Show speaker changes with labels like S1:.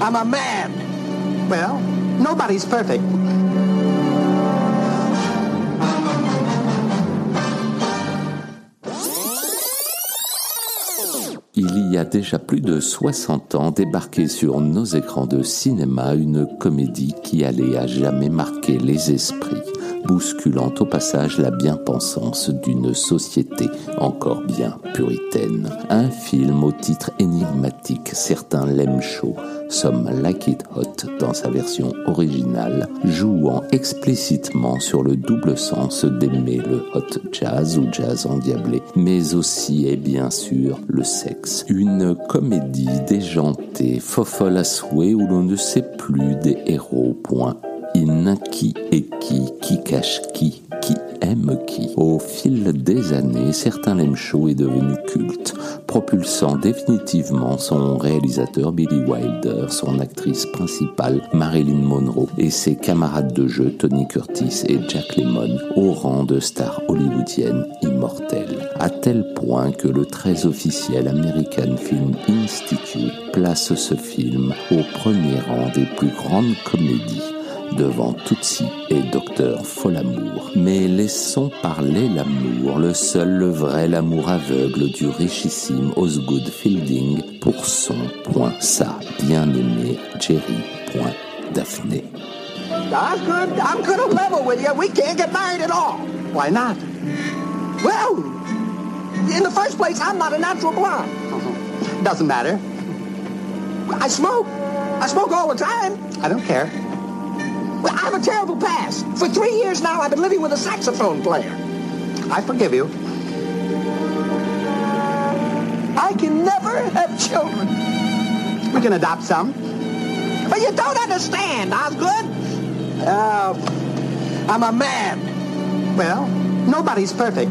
S1: I'm a man. Well, nobody's perfect.
S2: Il y a déjà plus de 60 ans débarquait sur nos écrans de cinéma une comédie qui allait à jamais marquer les esprits bousculant au passage la bien-pensance d'une société encore bien puritaine. Un film au titre énigmatique, certains l'aiment chaud, Some Like It Hot dans sa version originale, jouant explicitement sur le double sens d'aimer le hot jazz ou jazz endiablé, mais aussi et bien sûr le sexe. Une comédie déjantée, fofolle à souhait où l'on ne sait plus des héros. Point qui est qui, qui cache qui, qui aime qui. Au fil des années, certains chaud est devenu culte, propulsant définitivement son réalisateur Billy Wilder, son actrice principale Marilyn Monroe et ses camarades de jeu Tony Curtis et Jack Lemmon au rang de stars hollywoodiennes immortelles. À tel point que le très officiel American Film Institute place ce film au premier rang des plus grandes comédies devant Tutsi et Docteur Folamour. Mais laissons parler l'amour, le seul, le vrai, l'amour aveugle du richissime Osgood Fielding pour son point ça, bien-aimé Jerry point Daphné.
S1: Osgood, I'm gonna level with you. We can't get married at all. Why not? Well, in the first place, I'm not a natural blonde. Doesn't matter. I smoke. I smoke all the time. I don't care. I have a terrible past. For three years now, I've been living with a saxophone player. I forgive you. I can never have children. We can adopt some. But you don't understand, Osgood. Uh, I'm a man. Well, nobody's perfect.